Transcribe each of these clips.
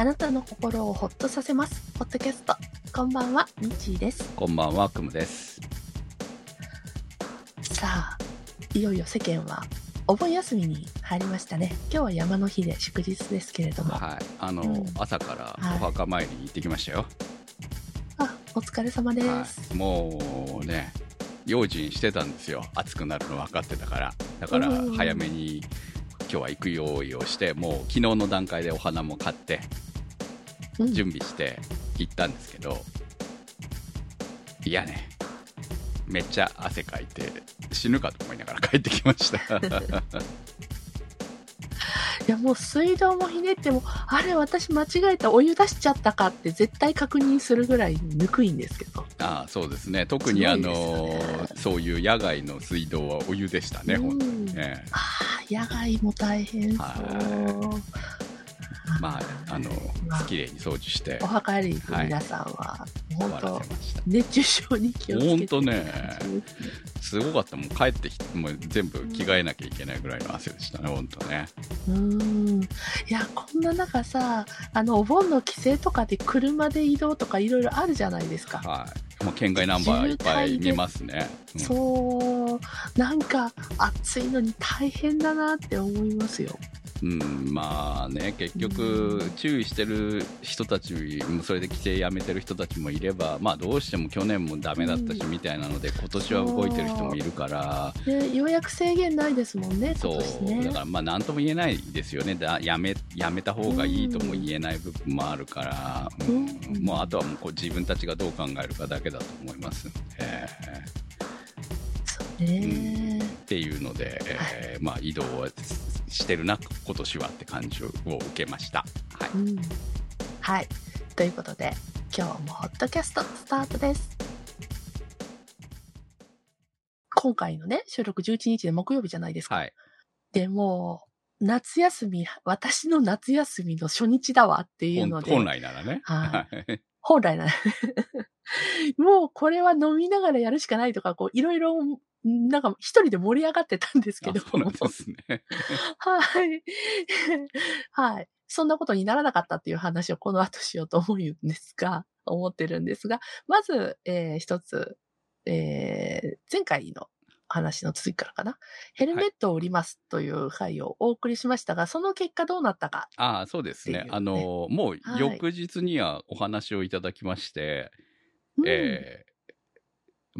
あなたの心をほっとさせます。ポッドキャスト。こんばんは、みちーです。こんばんは、くむです。さあ、いよいよ世間はお盆休みに入りましたね。今日は山の日で祝日ですけれども。はい。あの、うん朝からはいお墓参りに行ってきましたよ。あ、お疲れ様です。はい。もうね、用心してたんですよ。暑くなるの分かってたから。だからうん、早めに今日は行く用意をして、もう昨日の段階でお花も買って、うん準備して行ったんですけど、いやね、めっちゃ汗かいて、死ぬかと思いながら帰ってきました。いやもう水道もひねっても、あれ私間違えたお湯出しちゃったかって絶対確認するぐらいぬくいんですけど。ああそうですね特にあのねそういう野外の水道はお湯でしたね、うん本当にねああ、野外も大変そう。はまああのまあ。綺麗に掃除して。お墓参りに行く皆さんは、本当熱中症に気をつけて。本当ねすごかった。もう帰ってきてもう全部着替えなきゃいけないぐらいの汗でしたね本当ね。うーん。いや、こんな中さ、あの、お盆の帰省とかで車で移動とかいろいろあるじゃないですか。はい。もう県外ナンバーいっぱい見ますね、うん。そう、なんか暑いのに大変だなって思いますよ。うん、まあね、結局、注意してる人たちも、それで規制やめてる人たちもいれば、まあどうしても去年もダメだったし、うんみたいなので、今年は動いてる人もいるから、で、ようやく制限ないですもんね、今そう、年ね。だからまあなんとも言えないですよね。だやめ、やめた方がいいとも言えない部分もあるから、うん。うんもうあとはもうこう自分たちがどう考えるかだけだと思います。ので、そうね。っていうので、えーまあ移動はしてるな、今年はって感じを受けました。はい。うん。はい。ということで、今日もホットキャストスタートです。今回のね、収録11日で木曜日じゃないですか。はい。でもう、夏休み、私の夏休みの初日だわっていうので。本本来ならね。はい 本来なら。もうこれは飲みながらやるしかないとか、こう、いろいろ、なんか一人で盛り上がってたんですけど。あそうなんですね。はい。はい。そんなことにならなかったっていう話をこの後しようと思うんですが、思ってるんですが、まず、えー一つ、えー前回の話の続きからかな。ヘルメットを売りますという回をお送りしましたが、その結果どうなったか。ああ、そうですね。あの、もうはい翌日にはお話をいただきまして、うんえー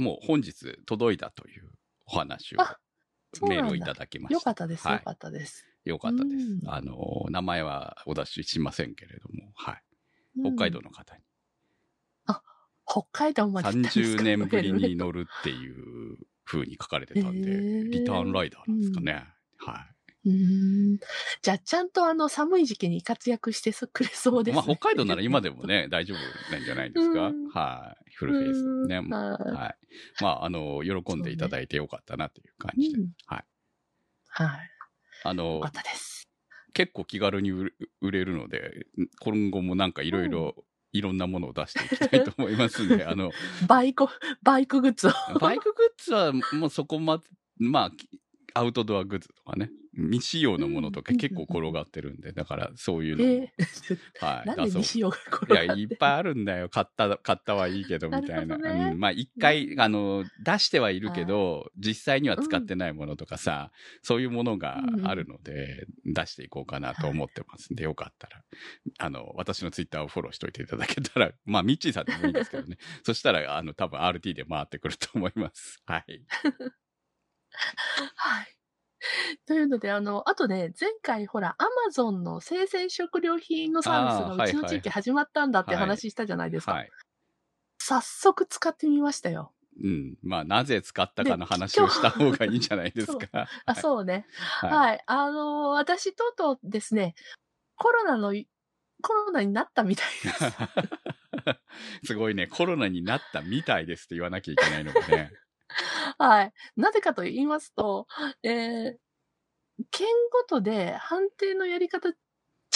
もう本日届いたというお話をメールをいただきました。よかったです、はいよかったです。よかったです。うんあの、名前はお出ししませんけれども、はい。うん北海道の方に北海道まで行ったんですか30年ぶりに乗るっていう風に書かれてたんで、リターンライダーなんですかね。はい。うーんじゃあ、ちゃんとあの、寒い時期に活躍してくれそうですね。まあ、北海道なら 今でもね、大丈夫なんじゃないですか？うんはい。フルフェイスでね。うんははいい。まあ、あの、喜んでいただいてよかったなという感じで。うんはい。はい。あのよかっ、たです。結構気軽に売れ売れるので、今後もなんかいろいろ、いろんなものを出していきたいと思いますんで、あの、バイク、バイクグッズを。バイクグッズはもうそこまで、まあ、アウトドアグッズとかね、未使用のものとかうん結構転がってるんで、だからそういうのも、えー、はい、なんで出そう。がいや、いっぱいあるんだよ。買った、買ったはいいけど、みたいな。なね。うん、まあ、一回、あの、出してはいるけど、実際には使ってないものとかさ、そういうものがあるので、出していこうかなと思ってますんで、よかったら、あの、私のツイッターをフォローしといていただけたら、まあ、ミッチーさんでもいいんですけどね。そしたら、あの、多分 RT で回ってくると思います。はい。はい。というので、あの、あとね、前回ほら、アマゾンの生鮮食料品のサービスがうちの地域始まったんだってはい話したじゃないですか。はい。早速使ってみましたよ。うん。まあ、なぜ使ったかの話をした方がいいんじゃないですか。あ、そうね。はいはい。あの、私とうとうですね、コロナの、コロナになったみたいです。すごいね、コロナになったみたいですって言わなきゃいけないのがね。はい。なぜかと言いますと、えー、県ごとで判定のやり方、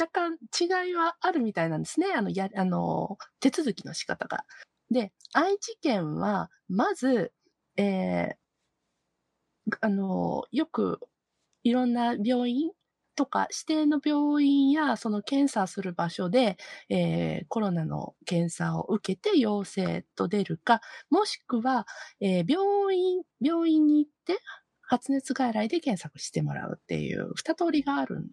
若干違いはあるみたいなんですね。あの、や、あの、手続きの仕方が。で、愛知県は、まず、えー、あの、よく、いろんな病院、とか指定の病院やその検査する場所で、えーコロナの検査を受けて陽性と出るか、もしくは、えー病院、病院に行って発熱外来で検索してもらうっていう二通りがあるん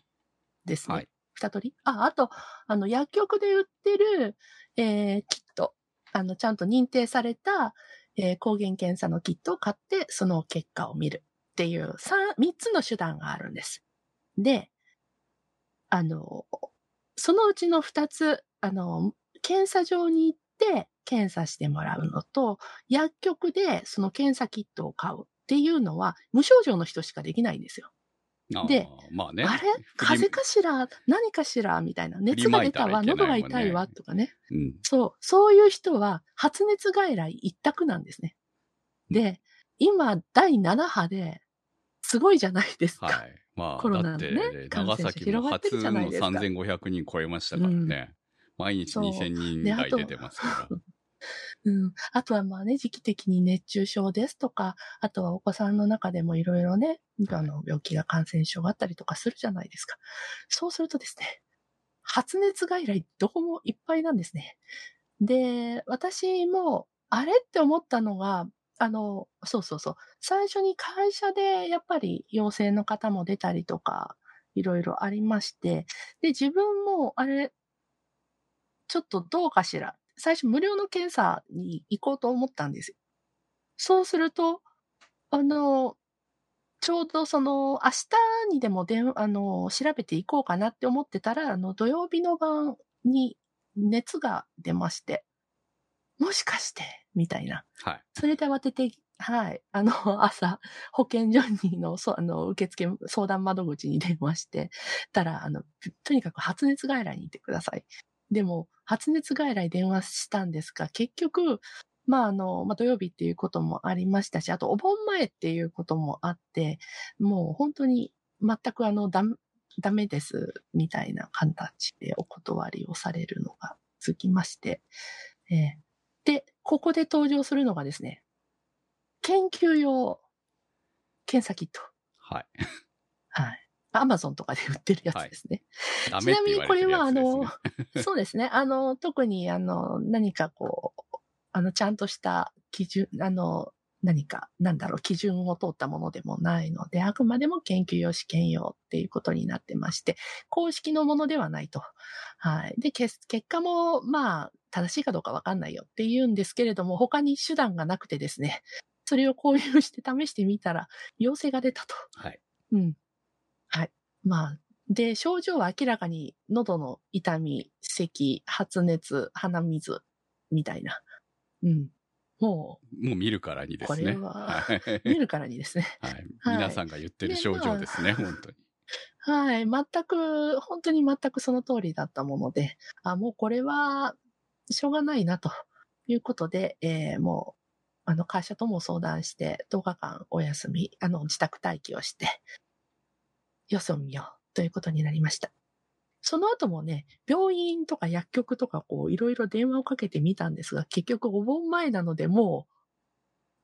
ですね。はい二通り？あ、あと、あの、薬局で売ってる、えーキット。あの、ちゃんと認定された、えー抗原検査のキットを買って、その結果を見るっていう、三、三つの手段があるんです。で、あの、そのうちの二つ、あの、検査場に行って検査してもらうのと、薬局でその検査キットを買うっていうのは、無症状の人しかできないんですよ。で、まあね。あれ？風邪かしら？何かしら？みたいな。熱が出たわ、喉が痛いわ、とかね。うん。そう。そういう人は、発熱外来一択なんですね。で、今、第7波で、すごいじゃないですか。はい。まあ、コロナのだって、ね感染者長崎も広がってる初のじゃないですか3500人超えましたからね。毎日そう2000人であと台出てますから。うん。あとはまあね、時期的に熱中症ですとか、あとはお子さんの中でもいろいろね、あの、病気が感染症があったりとかするじゃないですか。そうするとですね、発熱外来どこもいっぱいなんですね。で、私も、あれって思ったのが、あの、そうそうそう。最初に会社でやっぱり陽性の方も出たりとか、いろいろありまして、で、自分も、あれ、ちょっとどうかしら。最初無料の検査に行こうと思ったんですよ。そうすると、あの、ちょうどその、明日にでも電あの、調べていこうかなって思ってたら、あの、土曜日の晩に熱が出まして、もしかして、みたいな。はい。それで慌てて、はい。あの、朝、保健所にの、そう、あの、受付、相談窓口に電話して、たら、あの、とにかく発熱外来に行ってください。でも、発熱外来電話したんですが、結局、まあ、あの、まあ、土曜日っていうこともありましたし、あと、お盆前っていうこともあって、もう本当に、全くあの、ダメ、ダメです、みたいな形でお断りをされるのがつきまして、えーで、ここで登場するのがですね、研究用検査キット。はい。はい。アマゾンとかで売ってるやつですね。ダメって言われてるやつです、ね。ちなみにこれは そうですね。あの、特にあの、何かこう、あの、ちゃんとした基準、あの、何か、なんだろう、基準を通ったものでもないので、あくまでも研究用試験用っていうことになってまして、公式のものではないと。はい。で、結結果も、まあ、正しいかどうかわかんないよって言うんですけれども、他に手段がなくてですね、それを購入して試してみたら、陽性が出たと。はい。うん。はい。まあ、で、症状は明らかに喉の痛み、咳、発熱、鼻水、みたいな。うん。ももう見るからにですね。これは見るからにですね。はい。はい皆さんが言ってる症状ですね、本当に。はい。全く、本当に全くその通りだったもので、あ、もうこれは、しょうがないな、ということで、えーもう、あの、会社とも相談して、10日間お休み、あの、自宅待機をして、様子を見よう、ということになりました。その後もね、病院とか薬局とか、こう、いろいろ電話をかけてみたんですが、結局お盆前なので、もう、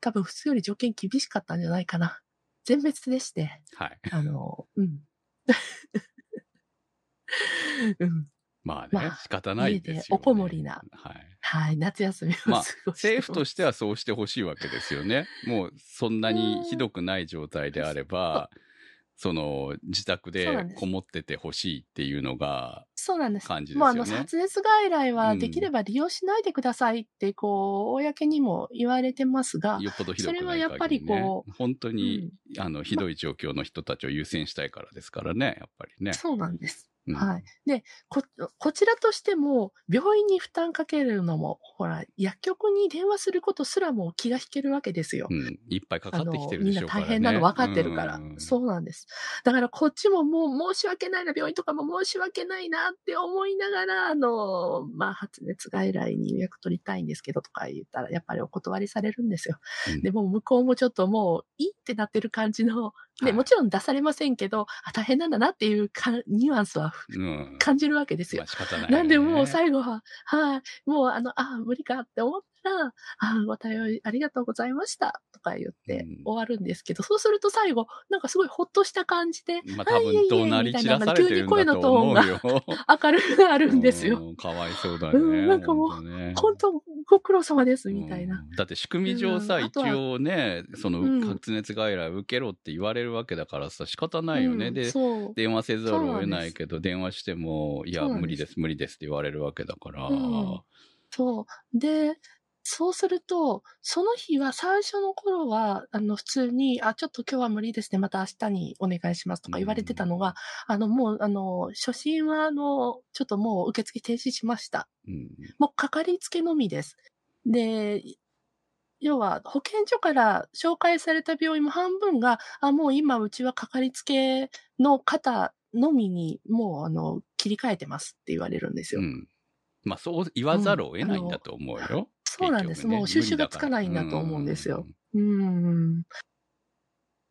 多分普通より条件厳しかったんじゃないかな。全滅でして、はい。あの、うん。うん。まあね、まあ仕方ないですよ、ね。おこもりなはい。はい。夏休みを過まあごしてます、政府としてはそうしてほしいわけですよね。もうそんなにひどくない状態であれば、その自宅でこもっててほしいっていうのが、そうなんです。感じですよねもうあの、発熱外来うんはできれば利用しないでくださいって、こう、公にも言われてますが、よっぽどひどくね、それはやっぱりこ本当に、うんあの、ひどい状況の人たちを優先したいからですからね、やっぱりね。そうなんです。うんはい。で、こ、こちらとしても、病院に負担かけるのも、ほら、薬局に電話することすらも気が引けるわけですよ。うん。いっぱいかかってきてるみんなでしょうからね。大変なの分かってるから。うんそうなんです。だからこっちももう申し訳ないな、病院とかも申し訳ないなって思いながら、あの、まあ、発熱外来に予約取りたいんですけどとか言ったら、やっぱりお断りされるんですよ。うんでも向こうもちょっともういいってなってる感じの、ね、はいもちろん出されませんけど、あ、大変なんだなっていうかニュアンスはうん。感じるわけですよまあ。仕方ない、なんでもう最後は、はい、もうあの、あ無理かって思ったら、あご対応ありがとうございましたとか言ってうん終わるんですけど、そうすると最後、なんかすごいほっとした感じで、まあ多分怒鳴り散らされてるんだと思うよ。明るくなるんですよ。うん。かわいそうだね。うんなんかもう本当ね本当、ご苦労様です、みたいな。うんだって仕組み上さ、一応ね、そのうん発熱外来受けろって言われるわけだからさ、仕方ないよね。うんで。電話せざるを得ないけど、電話しても、いや、無理です、無理ですって言われるわけだから。うんそう。で、そうすると、その日は最初の頃は、あの、普通に、あ、ちょっと今日は無理ですね、また明日にお願いしますとか言われてたのが、あの、もう、あの、初診は、あの、ちょっともう受付停止しました。うんもうかかりつけのみです。で、要は保健所から紹介された病院も半分が、あ、もう今うちはかかりつけの方のみにもうあの切り替えてますって言われるんですよ。うん。まあ、そう言わざるを得ないんだと思うよ。そうなんです。ねもう収集がつかないんだと思うんですよ。。うん。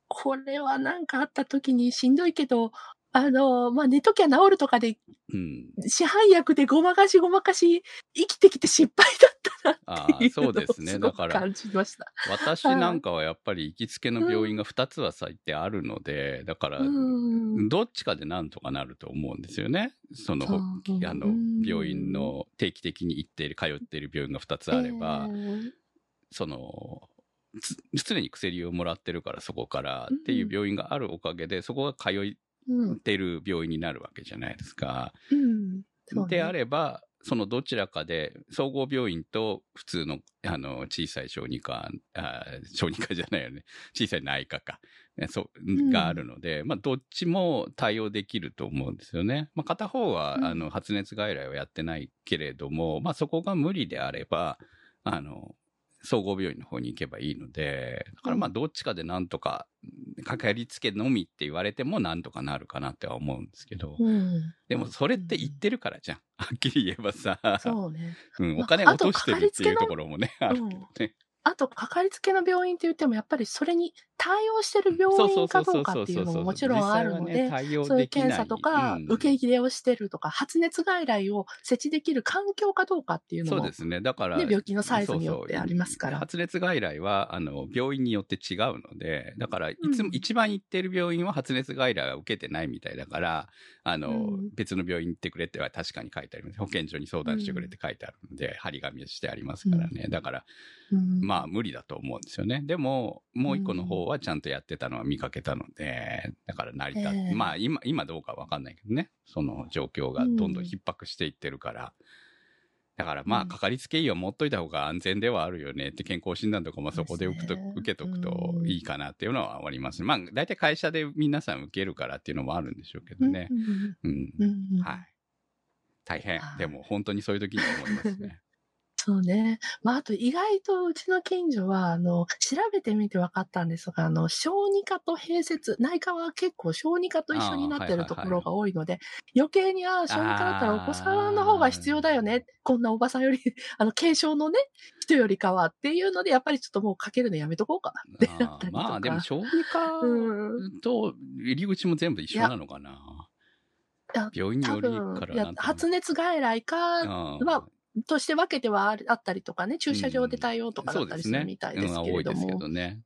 これはなんかあった時にしんどいけど、あの、まあ、寝ときゃ治るとかで、うん。市販薬でごまかしごまかし生きてきて失敗だったなっていうそうですね。のをすだから、ごく感じました。私なんかはやっぱり行きつけの病院が2つは最低あるので、だから、うんどっちかでなんとかなると思うんですよね。その、あのうん、病院の定期的に行っている、通っている病院が2つあれば、えーその、つ常に薬をもらってるからそこからっていう病院があるおかげで、そこが通いうん。てる病院になるわけじゃないですか。うん。そうねであれば、そのどちらかで、総合病院と普通の、あの、小さい小児科、あ小児科じゃないよね。小さい内科か。ねそう、んがあるので、まあ、どっちも対応できると思うんですよね。まあ、片方は、うんあの、発熱外来はやってないけれども、まあ、そこが無理であれば、あの、総合病院の方に行けばいいので、だからまあ、うんどっちかでなんとか、かかりつけのみって言われてもなんとかなるかなっては思うんですけど、うん。でもそれって言ってるからじゃん。はっきり言えばさ。そうね。うん、まお金あ落としてるっていうあところもね、あるうんね。あと、かかりつけの病院って言っても、やっぱりそれに対応してる病院かどうかっていうのももちろんあるので、そういう検査とか、受け入れをしてるとか、発熱外来を設置できる環境かどうかっていうのも、そうですね。だから、ね、病気のサイズによってありますから。発熱外来は、あの、病院によって違うので、だから、いつも、うん一番行ってる病院は発熱外来は受けてないみたいだから、あの、うん別の病院行ってくれっては確かに書いてあります。保健所に相談してくれって書いてあるので、張り紙してありますからね。だから、うんまあ無理だと思うんですよね。でも、もう一個の方はちゃんとやってたのは見かけたので、だから成り立って、ええまあ今、今どうかわかんないけどね。その状況がどんどん逼迫していってるから。だからまうんあ、かかりつけ医は持っといた方が安全ではあるよねって、健康診断とかもそこで受けと受けとくといいかなっていうのはあります。まあ、大体会社で皆さん受けるからっていうのもあるんでしょうけどね。うん。はい。大変は。いでも本当にそういう時に思いますね。そうね。まあ、あと意外とうちの近所は、あの、調べてみて分かったんですが、あの、小児科と併設、内科は結構小児科と一緒になってるところが多いので、余計に、ああ、小児科だったらお子さんの方が必要だよね。こんなおばさんより、あの、軽症のね、人よりかはっていうので、やっぱりちょっともうかけるのやめとこうかなってなったりとか。まあでも小児科 うん。と入り口も全部一緒なのかな。病院によりから発熱外来か、うんまあ、として分けてはあるあったりとかね、駐車場で対応とかだったりするみたいですけれども。うん多いですけどね。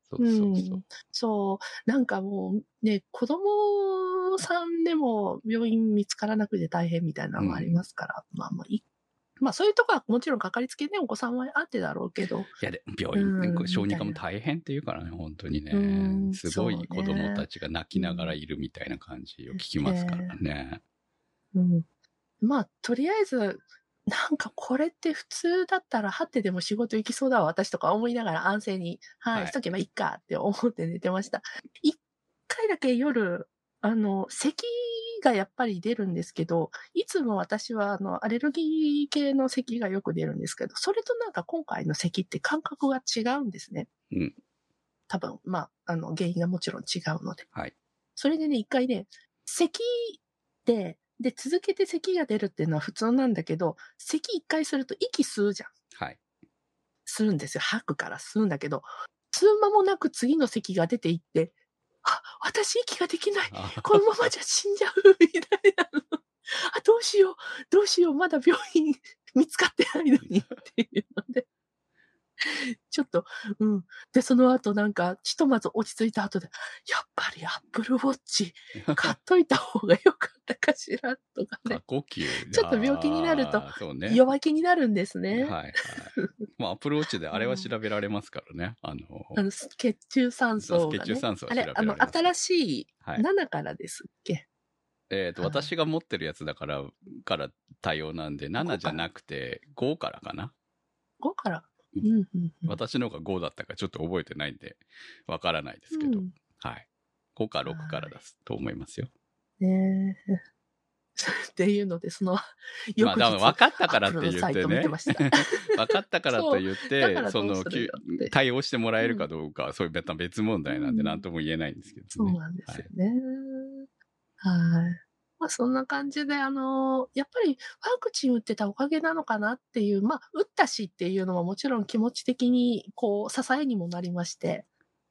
そうなんかもうね、子供さんでも病院見つからなくて大変みたいなのもありますから、まあまあいまあそういうとこはもちろんかかりつけね、お子さんはあってだろうけど、いやで、病院うん小児科も大変っていうからね、本当にね。うん。すごい子供たちが泣きながらいるみたいな感じを聞きますからね。うん、まあとりあえず、なんかこれって普通だったら、はってでも仕事行きそうだわ、私とか思いながら安静に、はい、はいしとけばいいかって思って寝てました。一回だけ夜、あの、咳がやっぱり出るんですけど、いつも私はあの、アレルギー系の咳がよく出るんですけど、それとなんか今回の咳って感覚が違うんですね。うん。多分、まあ、あの、原因がもちろん違うので。はい。それでね、一回ね、咳で、で、続けて咳が出るっていうのは普通なんだけど、咳一回すると息吸うじゃん。はい。吸うんですよ。吐くから吸うんだけど、吸う間もなく次の咳が出ていって、あ、私息ができない。あこのままじゃ死んじゃう、みたいなの。あ、どうしよう、どうしよう、まだ病院見つかってないのにっていうので。ちょっと、うん。で、その後なんか、ひとまず落ち着いた後で、やっぱりアップルウォッチ買っといた方がよかったかしら、とかね。ちょっと病気になると。弱気になるんですね。はいはい。まあ、アップルウォッチであれは調べられますからね。あの、あの、血中酸素が、ね。血中酸素はあれ、あの、新しいはい。7からですっけ、えっ、と、はい私が持ってるやつだから、から対応なんで、7じゃなくて5からかな。?5 から？うんうんうん。私の方が5だったかちょっと覚えてないんで、わからないですけど、うんはい。5か6からだすと思いますよ。ねえ。っていうので、その、まあ、翌日、だから分かったからって言ってね。分かったからと言っだてその対応してもらえるかどうかは、そういう別別問題なんで、うん何とも言えないんですけどね。そうなんですよね。はい。まあそんな感じで、あのやっぱりワクチン打ってたおかげなのかなっていう、まあ打ったしっていうのはもちろん気持ち的にこう支えにもなりまして。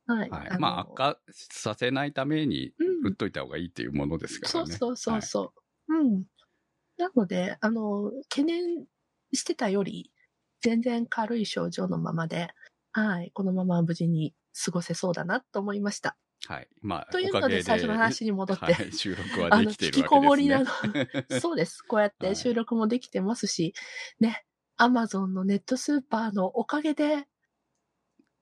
はい。はい。のまあ、悪化させないために、うん打っといた方がいいっていうものですからね。そうそうそうそう。うん。なので、あの、懸念してたより、全然軽い症状のままで、はい、このまま無事に過ごせそうだなと思いました。はい。はい。まあ、というので、最初の話に戻って、はい、収録はあの、できている引きこもわけですりなね。の。そうです。こうやっはいて収録もできてますし、ね、アマゾンのネットスーパーのおかげで、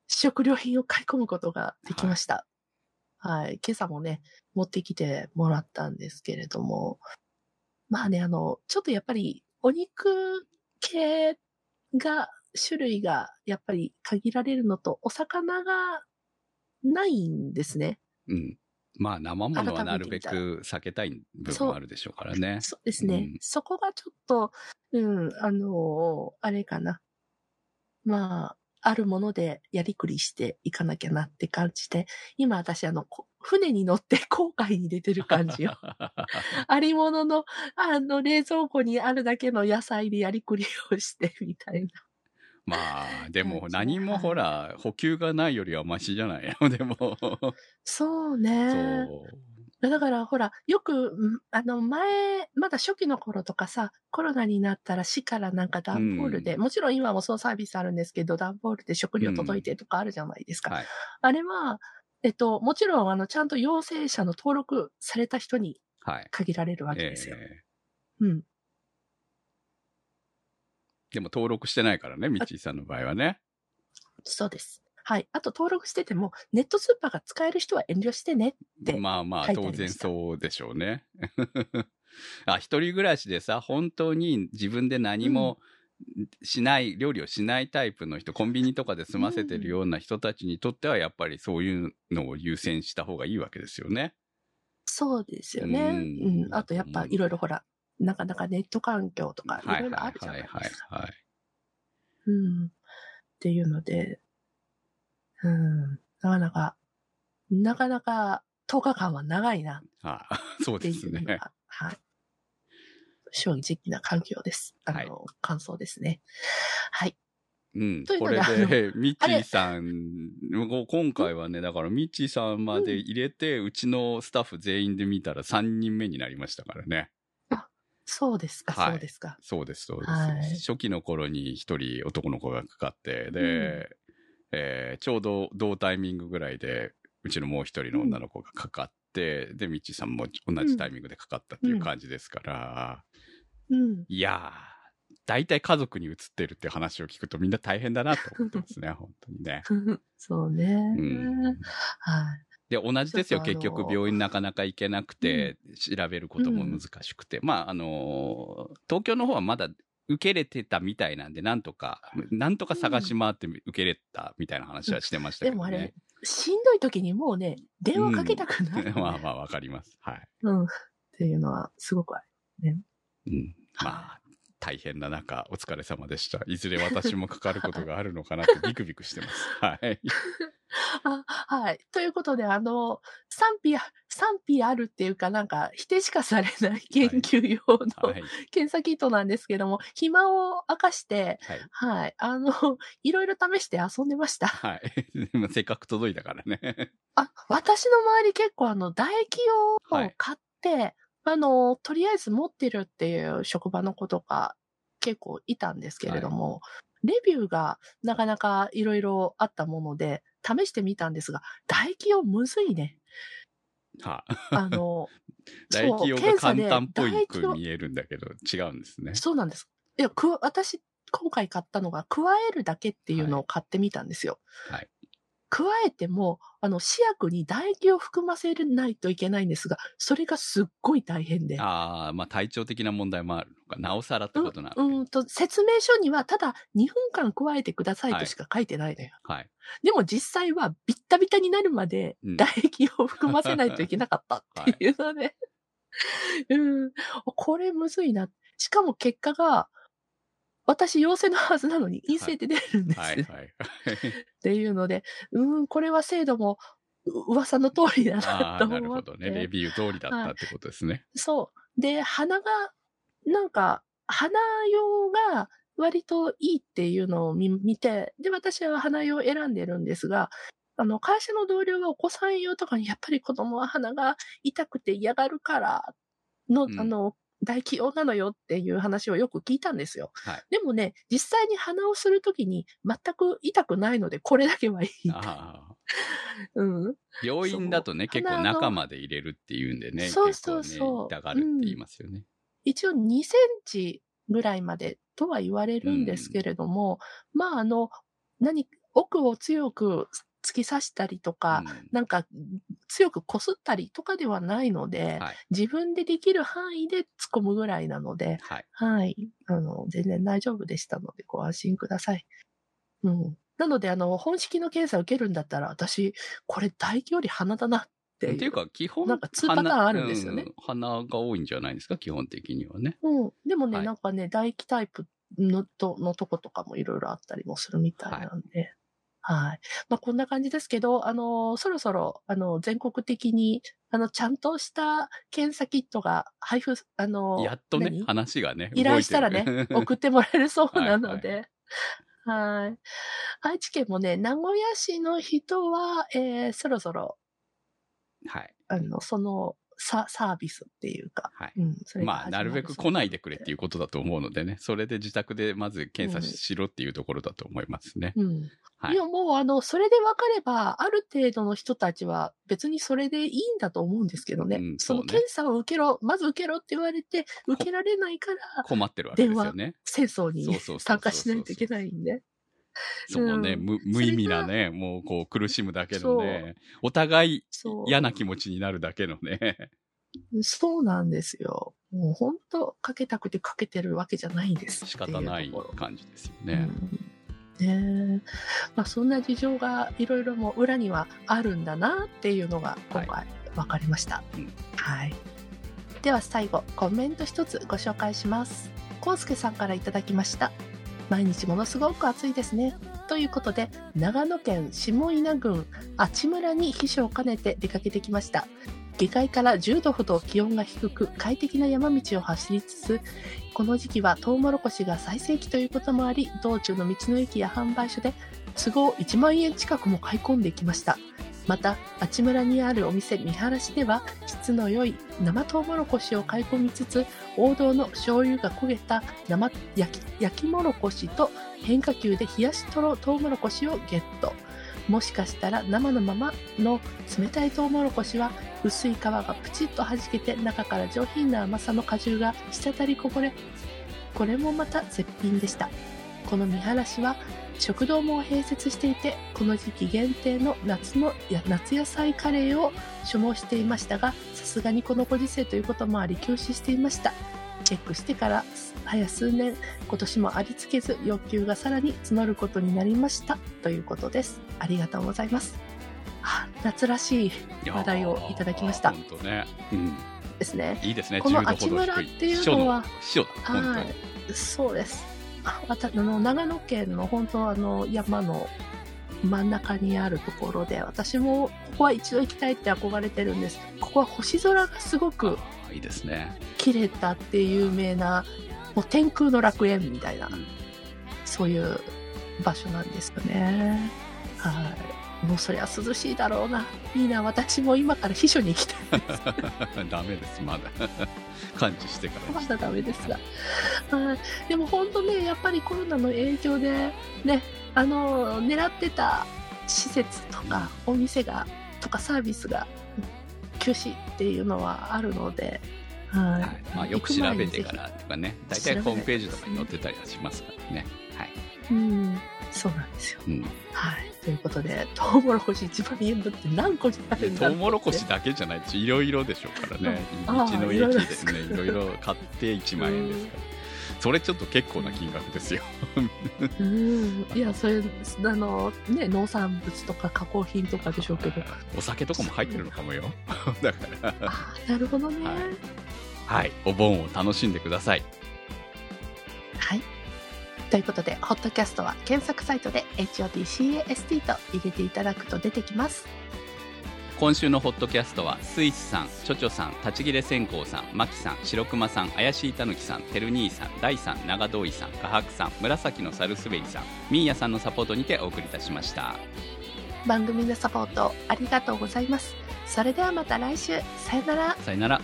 食料品を買い込むことができました。はい。今朝もね、持ってきてもらったんですけれども、まあね、あの、ちょっとやっぱり、お肉系が、種類がやっぱり限られるのと、お魚がないんですね。うん。まあ、生ものは改なるべく避けたい部分はあるでしょうからね。そうですね。うんそこがちょっと、うん、あのーあれかな。まあ、あるものでやりくりしていかなきゃなって感じで、今私あの、こ船に乗って 航海に出てる感じよ。ありものの、あの、冷蔵庫にあるだけの野菜でやりくりをして、みたいな。まあ、でも何もほら、補給がないよりはマシじゃない？の、でも。そうね。そう。だからほら、よく、んあの前、まだ初期の頃とかさ、コロナになったら市からなんか段ボールで、もちろん今もそのサービスあるんですけど、段ボールで食料届いてとかあるじゃないですか。はい。あれは、えっと、もちろんあの、ちゃんと陽性者の登録された人にはい。限られるわけえですよ。えうん。でも登録してないからね、みちいさんの場合はね。そうです。はい。あと登録してても、ネットスーパーが使える人は遠慮してねって。まあまあ、当然そうでしょうね。あ、一人暮らしでさ、本当に自分で何もしない、料理をしないタイプの人、コンビニとかで済ませてるような人たちにとっては、やっぱりそういうのを優先した方がいいわけですよね。そうですよね。ううんん。あとやっぱいろいろほら、なかなかネット環境とかいはいろいろあはいるじゃないいははいですか。はい。うん。っていうので、うん。なかなか、なかなか10日間は長いなあそうですね。はい。正直な環境です。あの、はい感想ですね。はい。うん。これで、ミッチーさん、もう今回はね、だからミッチーさんまで入れて、うちのスタッフ全員で見たら3人目になりましたからね。そうですか、はいそうですか。そうです、そうです。はい初期の頃に一人男の子がかかって、で、えーちょうど同タイミングぐらいで、うちのもう一人の女の子がかかって、で、ミッチーさんも同じタイミングでかかったっていう感じですから、うん。いやー、大体家族に移ってるって話を聞くとみんな大変だなと思ってますね、本当にね。そうね。うんはい。で、同じですよ。結局、病院なかなか行けなくて、調べることも難しくて。まあ、あのー東京の方はまだ受け入れてたみたいなんで、なんとか、なんとか探し回って受け入れたみたいな話はしてましたけどねでもあれ。、しんどい時にもうね、電話かけたくなる、まあまあ、わかります。はい。うん。っていうのはすごくある。うん。まあ、大変な中、お疲れ様でした。いずれ私もかかることがあるのかなとビクビクしてます。はい。あはい。ということで、あの、賛否、賛否あるっていうか、なんか、否定しかされない 研究用のはい。検査キットなんですけども、暇を明かして、はい。はい。あの、いろいろ試して遊んでました。はい。せっかく届いたからね。あ、私の周り結構あの、唾液をはい買って、あの、とりあえず持ってるっていう職場の子とか結構いたんですけれども、レビューがなかなかいろいろあったもので、試してみたんですが、唾液をむずいね。はあの、唾液用が簡単っぽいく見えるんだけど、違うんですね。そうなんです。いや、くわ、私、今回買ったのが、加えるだけっていうのを買ってみたんですよ。はい。加えても、あの、試薬に唾液を含ませないといけないんですが、それがすっごい大変で。ああ、まあ体調的な問題もある。なおさらってことなうの、んうんと、説明書には、ただ2分間加えてくださいとしか書いてないのよ。はい。でも実際はビッタビタになるまでうん唾液を含ませないといけなかったっていうので、うん、これむずいな。しかも結果が、私陽性のはずなのに陰性って出るんですね。はい。はい。っていうので、うん、これは精度もう噂の通りだあなとあ、なる思って。ほどね。レビュー通りだったってことですね。そう。で、鼻が、なんか、鼻用が割といいっていうのを見見て、で、私は鼻用を選んでるんですが、あの、会社の同僚はお子さん用とかに、やっぱり子供は鼻が痛くて嫌がるからの、うんあの、唾液用なのよっていう話をよく聞いたんですよ。はいでもね、実際に鼻をするときに全く痛くないので、これだけはいい。うん。病院だとね、結構中まで入れるっていうんでね、そうそう結そう構ね、痛がるって言いますよね。一応2センチぐらいまでとは言われるんですけれども、まああの、何、奥を強く突き刺したりとか、うんなんか強くこすったりとかではないので、はい。自分でできる範囲で突っ込むぐらいなので、はい。はい。あの、全然大丈夫でしたので、ご安心ください。うん。なので、あの、本式の検査を受けるんだったら、私、これ唾液より鼻だなっていう。っていうか、基本、なんか2パターンあるんですよね鼻うん鼻が多いんじゃないですか、基本的にはね。うん。でもね、はいなんかね、唾液タイプのと、のとことかもいろいろあったりもするみたいなんで。はい。まあ、こんな感じですけど、あの、そろそろ、あの、全国的に、あの、ちゃんとした検査キットが配布、あの、やっとね何、話がね、依頼したらね送ってもらえるそうなので。はい愛知県もね、名古屋市の人は、えー、そろそろ、はい。あの、その、ササービスっていうか、はい。うん、それがまあ、始なるべく来ないでくれっていうことだと思うのでね、それで自宅でまず検査しろっていうところだと思いますね。うん。はいいや、もうあの、それで分かれば、ある程度の人たちは別にそれでいいんだと思うんですけどね。うんそのそうね検査を受けろ、まず受けろって言われて、受けられないから、困ってるわけですよね。戦争に参加しないといけないんで。そのね、うん無無意味なね、もうこう苦しむだけのね、お互い。嫌な気持ちになるだけのね。そうなんですよ。もう本当かけたくてかけてるわけじゃないんです仕方ない感じですよね。うんねえまあそんな事情がいろいろも裏にはあるんだなっていうのが今回分かりました。うんはい。では最後、コメント一つご紹介します。コウスケさんからいただきました。毎日ものすごく暑いですね。ということで、長野県下稲郡阿智村に秘書を兼ねて出かけてきました。下界から10度ほど気温が低く快適な山道を走りつつ、この時期はトウモロコシが最盛期ということもあり、道中の道の駅や販売所で都合1万円近くも買い込んできました。また、あち村にあるお店見晴らしでは、質の良い生トウモロコシを買い込みつつ、王道の醤油が焦げた生焼き焼きもろこしと変化球で冷やしとろトウモロコシをゲット。もしかしたら生のままの冷たいトウモロコシは薄い皮がプチッと弾けて中から上品な甘さの果汁が滴りこぼれこれもまた絶品でしたこの見晴らしは食堂も併設していてこの時期限定の夏のや夏野菜カレーを所望していましたがさすがにこのご時世ということもあり休止していましたチェックしてから早数年今年もありつけず欲求がさらに募ることになりましたということですありがとうございますあ夏らしい話題をいただきました本当ね。うん。ですねいいですね。この10度ほど秋村低っていうのは塩の塩だ。本当に。はいそうですあの長野県の本当あの山の真ん中にあるところで私もここは一度行きたいって憧れてるんです。ここは星空がすごくあいいですね。綺麗だって有名なもう天空の楽園みたいなうん。そういう場所なんですよね。はいもうそりゃ涼しいだろうな。いいな、私も今から秘書に行きたいです。ダメです、まだ。感知してからまにだダメですが。はい。でも本当ね、やっぱりコロナの影響で、ね、あの、狙ってた施設とか、お店が、とかサービスが、休止っていうのはあるので、はい。はいまあ、よく調べてからとかね、大体ホームページとかに載ってたりはしますからね。はい。うん、そうなんですよ。うん。はい。ということで、トウモロコシ1万円分って何個になるんだトウモロコシだけじゃないし、いろいろでしょうからね。道の駅ですね、いろいろ買って1万円ですから。それちょっと結構な金額ですよ。うん。いや、それ、あの、ね、農産物とか加工品とかでしょうけど。お酒とかも入ってるのかもよ。だから。ああ、なるほどね。はいはい。お盆を楽しんでください。はい。ということで、ホットキャストは検索サイトで HOTCAST と入れていただくと出てきます。今週のホットキャストはスイスさん、チョチョさん、立ち切れ線香さん、マキさん、白熊さん、怪しいたぬきさん、てる兄さん、大さん、長遠いさん、画伯さん、紫のサルスベリさん、ミーヤさんのサポートにてお送りいたしました。番組のサポートありがとうございます。それではまた来週。さよなら。さよなら。